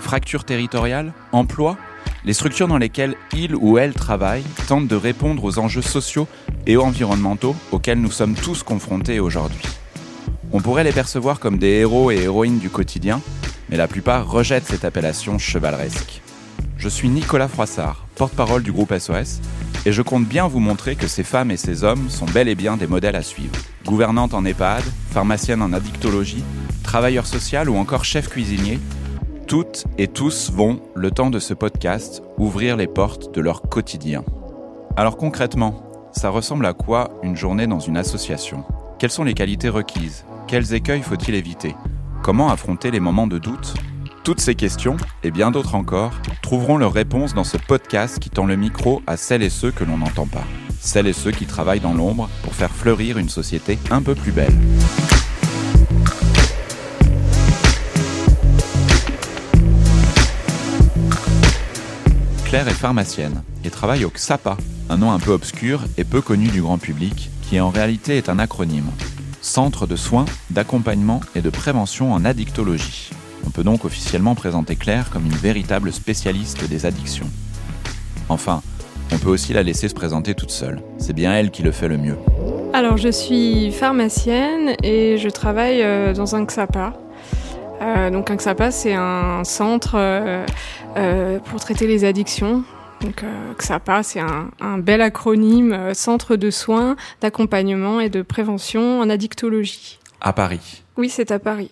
fracture territoriale, emploi, les structures dans lesquelles il ou elle travaille tentent de répondre aux enjeux sociaux et environnementaux auxquels nous sommes tous confrontés aujourd'hui. On pourrait les percevoir comme des héros et héroïnes du quotidien, mais la plupart rejettent cette appellation chevaleresque. Je suis Nicolas Froissart, porte-parole du groupe SOS, et je compte bien vous montrer que ces femmes et ces hommes sont bel et bien des modèles à suivre. Gouvernante en EHPAD, pharmacienne en addictologie, travailleur social ou encore chef cuisinier, toutes et tous vont, le temps de ce podcast, ouvrir les portes de leur quotidien. Alors concrètement, ça ressemble à quoi une journée dans une association? Quelles sont les qualités requises? Quels écueils faut-il éviter? Comment affronter les moments de doute? Toutes ces questions, et bien d'autres encore, trouveront leur réponse dans ce podcast qui tend le micro à celles et ceux que l'on n'entend pas. Celles et ceux qui travaillent dans l'ombre pour faire fleurir une société un peu plus belle. Claire est pharmacienne et travaille au XAPA, un nom un peu obscur et peu connu du grand public, qui en réalité est un acronyme. Centre de soins, d'accompagnement et de prévention en addictologie. On peut donc officiellement présenter Claire comme une véritable spécialiste des addictions. Enfin, on peut aussi la laisser se présenter toute seule. C'est bien elle qui le fait le mieux. Alors, je suis pharmacienne et je travaille euh, dans un XAPA. Euh, donc, un XAPA, c'est un centre euh, euh, pour traiter les addictions. Donc, euh, XAPA, c'est un, un bel acronyme, Centre de soins, d'accompagnement et de prévention en addictologie. À Paris. Oui, c'est à Paris.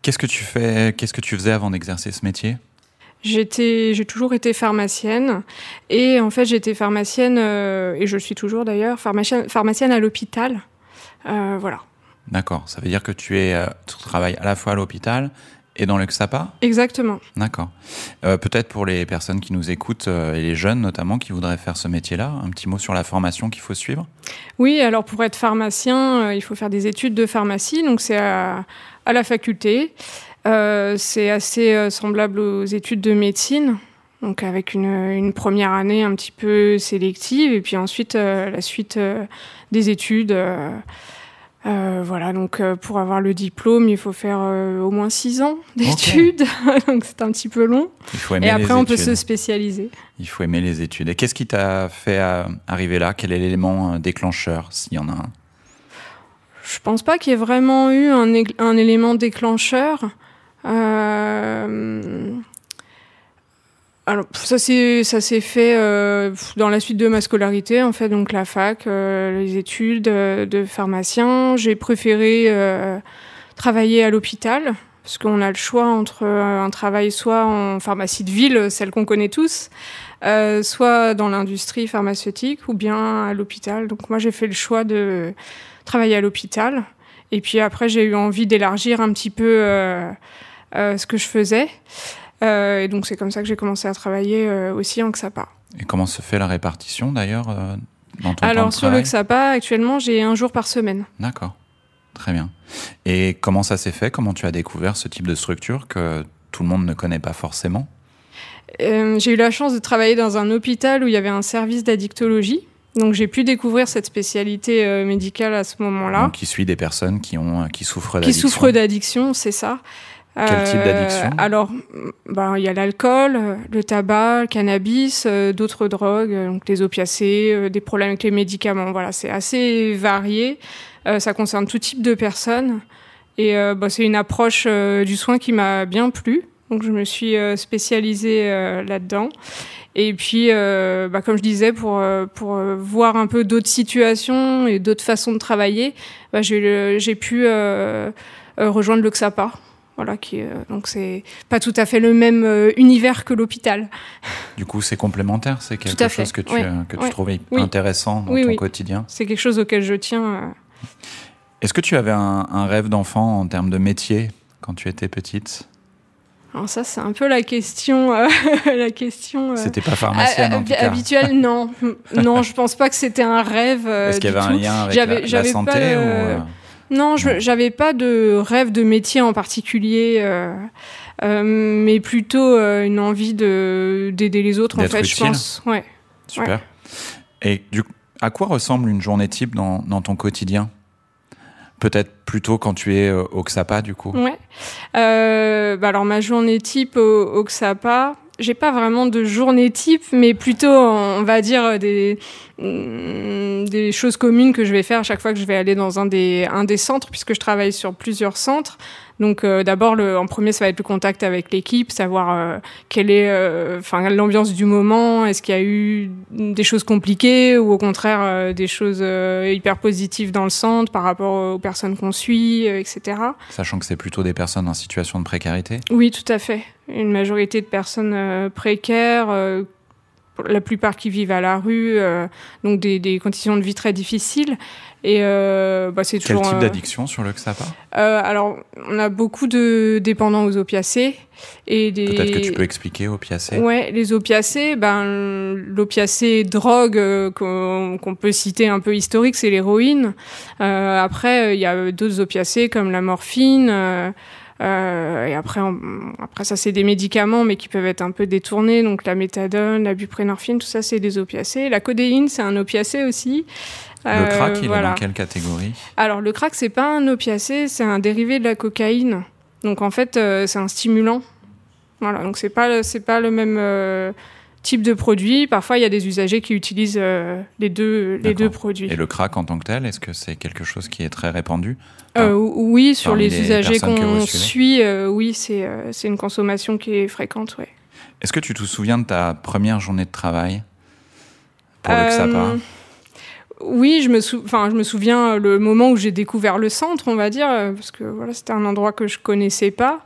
Qu'est-ce que tu fais Qu'est-ce que tu faisais avant d'exercer ce métier? J'étais, j'ai toujours été pharmacienne et en fait j'étais pharmacienne euh, et je le suis toujours d'ailleurs pharmacienne, pharmacienne à l'hôpital. Euh, voilà. D'accord. Ça veut dire que tu es, euh, tu travailles à la fois à l'hôpital et dans le XAPA? Exactement. D'accord. Euh, Peut-être pour les personnes qui nous écoutent euh, et les jeunes notamment qui voudraient faire ce métier-là, un petit mot sur la formation qu'il faut suivre? Oui, alors pour être pharmacien, euh, il faut faire des études de pharmacie, donc c'est à, à la faculté. C'est assez semblable aux études de médecine, donc avec une, une première année un petit peu sélective et puis ensuite la suite des études. Euh, voilà, donc euh, pour avoir le diplôme, il faut faire euh, au moins six ans d'études, donc c'est un petit peu long. Il faut aimer Et après, les on peut se spécialiser. Il faut aimer les études. Et qu'est-ce qui t'a fait arriver là? Quel est l'élément déclencheur, s'il y en a un? Je pense pas qu'il y ait vraiment eu un, un élément déclencheur. Alors, ça s'est fait euh, dans la suite de ma scolarité, en fait, donc la fac, euh, les études euh, de pharmacien. J'ai préféré euh, travailler à l'hôpital parce qu'on a le choix entre euh, un travail soit en pharmacie de ville, celle qu'on connaît tous, euh, soit dans l'industrie pharmaceutique ou bien à l'hôpital. Donc moi, j'ai fait le choix de travailler à l'hôpital. Et puis après, j'ai eu envie d'élargir un petit peu ce que je faisais. Euh, et donc c'est comme ça que j'ai commencé à travailler euh, aussi en XAPA. Et comment se fait la répartition d'ailleurs euh, dans ton temps Alors de sur le XAPA, actuellement, j'ai un jour par semaine. D'accord. Très bien. Et comment ça s'est fait? Comment tu as découvert ce type de structure que tout le monde ne connaît pas forcément? J'ai eu la chance de travailler dans un hôpital où il y avait un service d'addictologie. Donc j'ai pu découvrir cette spécialité euh, médicale à ce moment-là. Qui suit des personnes qui, ont, qui souffrent Qui d'addiction souffrent d'addiction, c'est ça. Quel type d'addiction Alors, ben, il y a l'alcool, euh, le tabac, le cannabis, euh, d'autres drogues, euh, donc les opiacés, euh, des problèmes avec les médicaments. Voilà, c'est assez varié. Euh, ça concerne tout type de personnes. Et euh, bah, c'est une approche euh, du soin qui m'a bien plu. Donc je me suis euh, spécialisée euh, là-dedans. Et puis, euh, bah, comme je disais, pour, euh, pour euh, voir un peu d'autres situations et d'autres façons de travailler, bah, j'ai pu euh, euh, rejoindre le XAPA. Voilà, qui, euh, donc c'est pas tout à fait le même euh, univers que l'hôpital. Du coup, c'est complémentaire C'est quelque fait, chose que tu, oui, euh, que tu oui, trouvais oui. intéressant dans ton oui. quotidien C'est quelque chose auquel je tiens. Est-ce que tu avais un, un rêve d'enfant en termes de métier quand tu étais petite? Alors ça, c'est un peu la question. euh, la question. euh, C'était pas pharmacienne en ha- tout cas. habituelle, non, non, je pense pas que c'était un rêve. euh, Est-ce qu'il y avait un lien avec la, santé pas, ou Non, j'avais pas de rêve de métier en particulier, euh, euh, mais plutôt euh, une envie de d'aider les autres. En fait, je utile. pense. Ouais. Super. Et du, à quoi ressemble une journée type dans, dans ton quotidien? Peut-être plutôt quand tu es euh, au XAPA, du coup? Ouais. Bah alors ma journée type au, au XAPA, j'ai pas vraiment de journée type, mais plutôt on va dire des mm, des choses communes que je vais faire à chaque fois que je vais aller dans un des un des centres, puisque je travaille sur plusieurs centres. Donc euh, d'abord le en premier ça va être le contact avec l'équipe, savoir euh, quelle est euh, enfin l'ambiance du moment, est-ce qu'il y a eu des choses compliquées ou au contraire euh, des choses euh, hyper positives dans le centre par rapport aux personnes qu'on suit, euh, etc. Sachant que c'est plutôt des personnes en situation de précarité. Oui, tout à fait. Une majorité de personnes euh, précaires, euh, la plupart qui vivent à la rue, euh, donc des, des conditions de vie très difficiles. Et euh, bah, c'est Quel toujours. type euh, d'addiction sur le XAPA? Alors, on a beaucoup de dépendants aux opiacés et des. Peut-être que tu peux expliquer opiacés? Ouais, les opiacés, ben, l'opiacé drogue euh, qu'on peut citer un peu historique, c'est l'héroïne. Euh, après, il y a d'autres opiacés comme la morphine. euh, et après, on- après ça, c'est des médicaments, mais qui peuvent être un peu détournés. Donc la méthadone, la buprenorphine, tout ça, c'est des opiacés. La codéine, c'est un opiacé aussi. Le Euh, crack, il est voilà. dans quelle catégorie? Alors le crack, c'est pas un opiacé, c'est un dérivé de la cocaïne. Donc en fait, euh, c'est un stimulant. Voilà, donc c'est pas c'est pas le même euh, type de produit. Parfois, il y a des usagers qui utilisent euh, les deux les deux produits. Et le crack en tant que tel, est-ce que c'est quelque chose qui est très répandu Euh, oui, sur les les usagers qu'on suit, euh, oui, c'est une consommation qui est fréquente, ouais. Est-ce que tu te souviens de ta première journée de travail? Pour le XAPA Oui, je me, sou- enfin, je me souviens euh, le moment où j'ai découvert le centre, on va dire, euh, parce que voilà, c'était un endroit que je connaissais pas.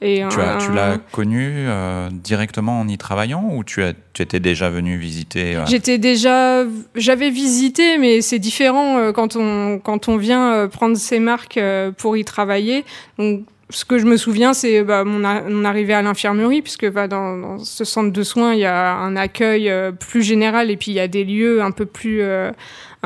Et Tu as- un- tu l'as connu euh, directement en y travaillant ou tu, as, tu étais déjà venu visiter euh, J'étais déjà, j'avais visité, mais c'est différent euh, quand on quand on vient prendre ses marques pour y travailler. Donc, ce que je me souviens, c'est bah, mon, arrivée à l'infirmerie, puisque bah, dans, dans ce centre de soins, il y a un accueil euh, plus général et puis il y a des lieux un peu plus euh,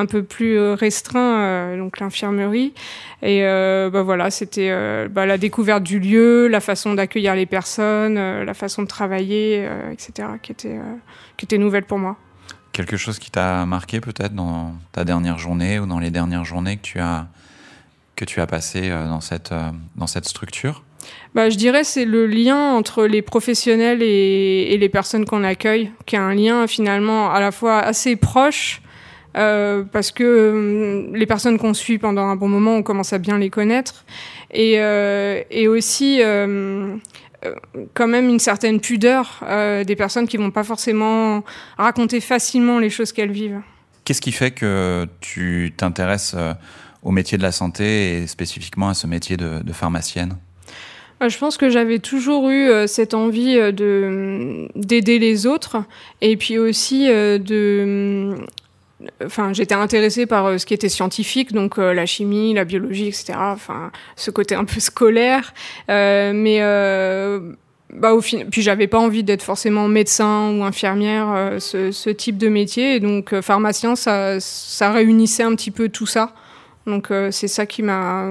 un peu plus euh, restreints, euh, donc l'infirmerie. Et euh, bah, voilà, c'était bah, la découverte du lieu, la façon d'accueillir les personnes, la façon de travailler, etc., qui était qui était nouvelle pour moi. Quelque chose qui t'a marqué peut-être dans ta dernière journée ou dans les dernières journées que tu as, que tu as passé euh, dans cette, dans cette structure? Bah, je dirais c'est le lien entre les professionnels et, et les personnes qu'on accueille, qui est un lien finalement à la fois assez proche, euh, parce que euh, les personnes qu'on suit pendant un bon moment, on commence à bien les connaître, et, euh, et aussi euh, euh, quand même une certaine pudeur des personnes qui vont pas forcément raconter facilement les choses qu'elles vivent. Qu'est-ce qui fait que tu t'intéresses au métier de la santé et spécifiquement à ce métier de, de pharmacienne? Je pense que j'avais toujours eu euh, cette envie euh, de d'aider les autres et puis aussi euh, de enfin j'étais intéressée par euh, ce qui était scientifique donc euh, la chimie la biologie etc enfin ce côté un peu scolaire. Euh, mais euh, bah au fin... puis j'avais pas envie d'être forcément médecin ou infirmière ce, ce type de métier. Et donc pharmacien ça ça réunissait un petit peu tout ça. Donc c'est ça qui m'a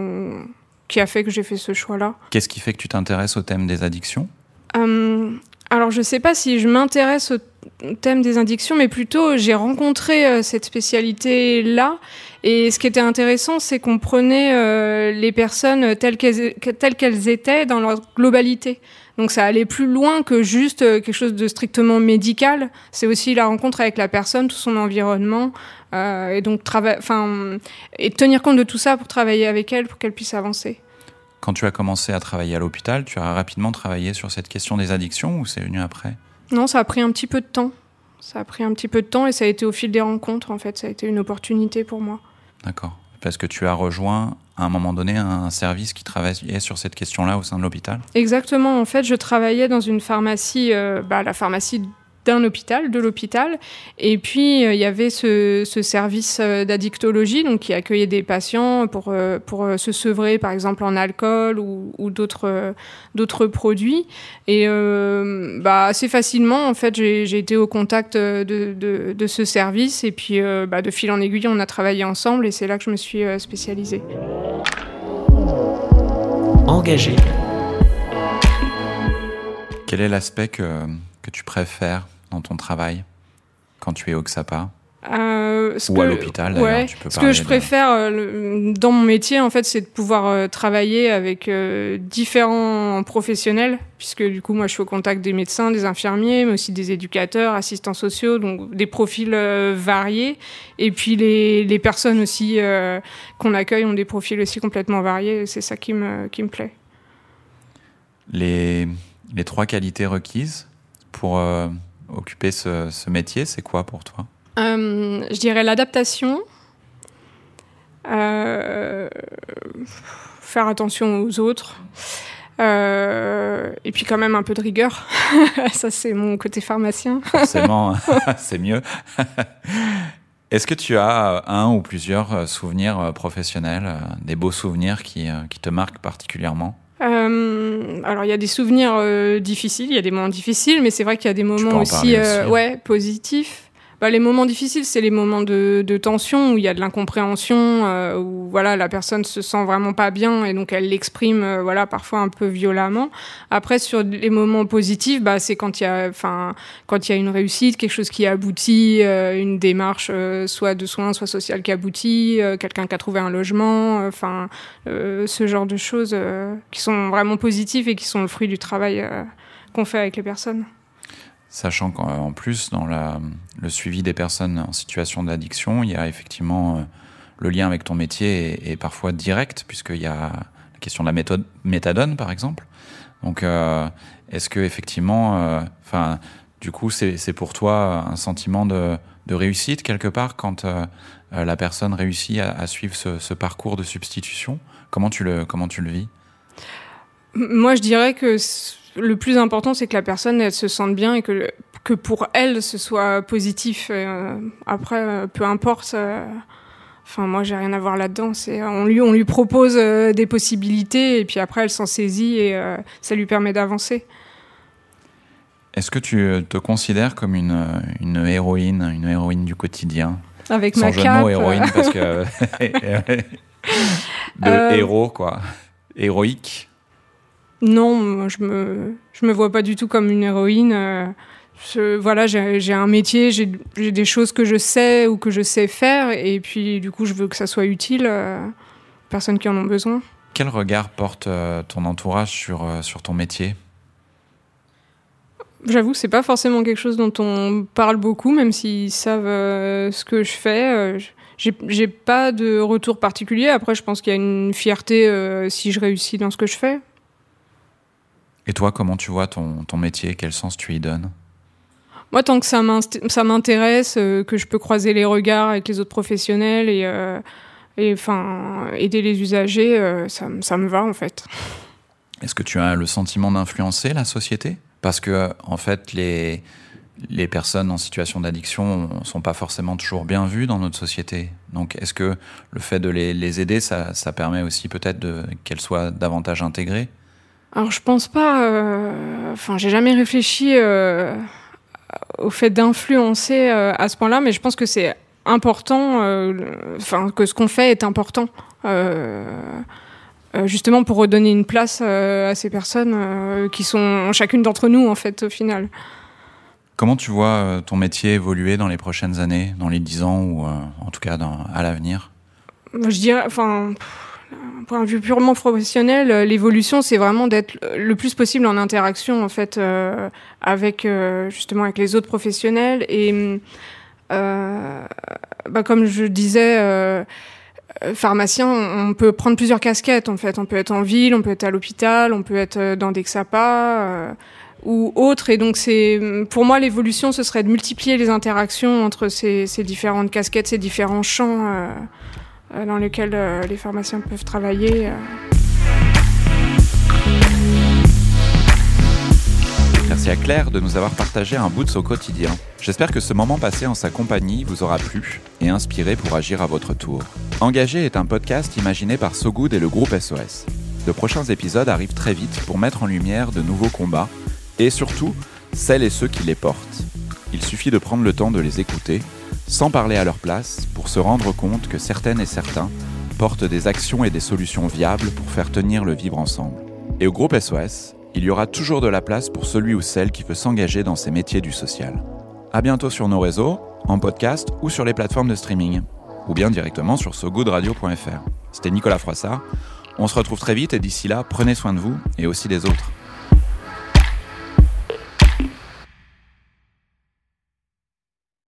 qui a fait que j'ai fait ce choix là Qu'est-ce qui fait que tu t'intéresses au thème des addictions? Alors, je ne sais pas si je m'intéresse au thème des addictions, mais plutôt j'ai rencontré euh, cette spécialité-là. Et ce qui était intéressant, c'est qu'on prenait euh, les personnes telles qu'elles, étaient dans leur globalité. Donc ça allait plus loin que juste euh, quelque chose de strictement médical. C'est aussi la rencontre avec la personne, tout son environnement, et donc enfin, et tenir compte de tout ça pour travailler avec elle, pour qu'elle puisse avancer. Quand tu as commencé à travailler à l'hôpital, tu as rapidement travaillé sur cette question des addictions ou c'est venu après? Non, ça a pris un petit peu de temps. Ça a pris un petit peu de temps et ça a été au fil des rencontres, en fait. Ça a été une opportunité pour moi. D'accord. Parce que tu as rejoint à un moment donné un service qui travaillait sur cette question-là au sein de l'hôpital? Exactement. En fait, je travaillais dans une pharmacie, euh, bah, la pharmacie d'un hôpital, de l'hôpital. Et puis, il y avait ce, ce service d'addictologie, donc qui accueillait des patients pour, pour se sevrer, par exemple, en alcool ou, ou d'autres d'autres produits. Et bah, assez facilement, en fait, j'ai été au contact de, de, de, ce service. Et puis, bah, de fil en aiguille, on a travaillé ensemble et c'est là que je me suis spécialisée. Engagé. Quel est l'aspect que, que tu préfères? Dans ton travail quand tu es au XAPA euh, Ou à l'hôpital, ouais, Ce que je préfère euh, dans mon métier, en fait, c'est de pouvoir euh, travailler avec euh, différents professionnels, puisque du coup, moi, je suis au contact des médecins, des infirmiers, mais aussi des éducateurs, assistants sociaux, donc des profils variés. Et puis les, les personnes aussi qu'on accueille ont des profils aussi complètement variés. C'est ça qui me, qui me plaît. Les, les trois qualités requises pour occuper ce, ce métier, c'est quoi pour toi? Euh, je dirais l'adaptation, euh, faire attention aux autres, euh, et puis quand même un peu de rigueur. Ça, c'est mon côté pharmacien. Forcément, c'est mieux. Est-ce que tu as un ou plusieurs souvenirs professionnels, des beaux souvenirs qui, qui te marquent particulièrement? Alors il y a des souvenirs difficiles, il y a des moments difficiles, mais c'est vrai qu'il y a des moments aussi, aussi. Ouais, positifs. Bah, les moments difficiles, c'est les moments de, de, tension où il y a de l'incompréhension, euh, où voilà la personne se sent vraiment pas bien et donc elle l'exprime euh, voilà parfois un peu violemment. Après sur les moments positifs, bah c'est quand il y a enfin quand il y a une réussite, quelque chose qui aboutit, euh, une démarche soit de soins, soit sociale qui aboutit, quelqu'un qui a trouvé un logement, enfin ce genre de choses qui sont vraiment positives et qui sont le fruit du travail qu'on fait avec les personnes. Sachant qu'en plus, dans le suivi des personnes en situation d'addiction, il y a effectivement euh, le lien avec ton métier est, parfois direct, puisqu'il y a la question de la méthode méthadone, par exemple. Donc, euh, est-ce que effectivement, euh, enfin, du coup, c'est pour toi un sentiment de, réussite quelque part quand la personne réussit à, à suivre ce, ce, parcours de substitution? Comment tu le comment tu le vis? Moi, je dirais que le plus important, c'est que la personne elle se sente bien et que, que pour elle, ce soit positif. Euh, après, euh, peu importe. Euh, enfin, moi, j'ai rien à voir là-dedans. C'est on lui on lui propose des possibilités et puis après, elle s'en saisit et ça lui permet d'avancer. Est-ce que tu te considères comme une, une héroïne, une héroïne du quotidien? Avec Sans ma jeu cape. de mots, héroïne, parce que de héros, quoi, héroïque. Non, je me, je me vois pas du tout comme une héroïne. Euh, je, voilà, j'ai un métier, j'ai des choses que je sais ou que je sais faire, et puis du coup, je veux que ça soit utile euh, aux personnes qui en ont besoin. Quel regard porte euh, ton entourage sur, sur ton métier? J'avoue, c'est pas forcément quelque chose dont on parle beaucoup, même s'ils savent ce que je fais. j'ai pas de retour particulier. Après, je pense qu'il y a une fierté si je réussis dans ce que je fais. Et toi, comment tu vois ton, ton métier? Quel sens tu y donnes? Moi, tant que ça m'intéresse, euh, que je peux croiser les regards avec les autres professionnels et, euh, et enfin, aider les usagers, euh, ça, ça, me va en fait. Est-ce que tu as le sentiment d'influencer la société? Parce que, en fait, les, les personnes en situation d'addiction ne sont pas forcément toujours bien vues dans notre société. Donc, est-ce que le fait de les, les aider, ça, ça permet aussi peut-être qu'elles soient davantage intégrées? Alors je pense pas. Euh... Enfin, j'ai jamais réfléchi euh, au fait d'influencer euh, à ce point-là, mais je pense que c'est important. Euh, enfin, que ce qu'on fait est important. justement pour redonner une place à ces personnes qui sont chacune d'entre nous en fait au final. Comment tu vois ton métier évoluer dans les prochaines années, dans les dix ans ou en tout cas dans, à l'avenir? Je dirais, enfin, point de vue purement professionnel, euh, l'évolution, c'est vraiment d'être le plus possible en interaction en fait euh, avec euh, justement avec les autres professionnels et euh, bah, comme je disais. Euh, pharmacien, on peut prendre plusieurs casquettes en fait. On peut être en ville, on peut être à l'hôpital, on peut être dans des XAPA euh, ou autre. Et donc c'est, pour moi, l'évolution, ce serait de multiplier les interactions entre ces, ces différentes casquettes, ces différents champs. Euh, dans lesquels euh, les pharmaciens peuvent travailler. Euh. Merci à Claire de nous avoir partagé un bout de son quotidien. J'espère que ce moment passé en sa compagnie vous aura plu et inspiré pour agir à votre tour. Engagé est un podcast imaginé par So Good et le groupe SOS. De prochains épisodes arrivent très vite pour mettre en lumière de nouveaux combats et surtout celles et ceux qui les portent. Il suffit de prendre le temps de les écouter, sans parler à leur place, pour se rendre compte que certaines et certains portent des actions et des solutions viables pour faire tenir le vivre ensemble. Et au groupe SOS, il y aura toujours de la place pour celui ou celle qui veut s'engager dans ces métiers du social. À bientôt sur nos réseaux, en podcast ou sur les plateformes de streaming, ou bien directement sur sogoodradio.fr. C'était Nicolas Froissart. On se retrouve très vite et d'ici là, prenez soin de vous et aussi des autres.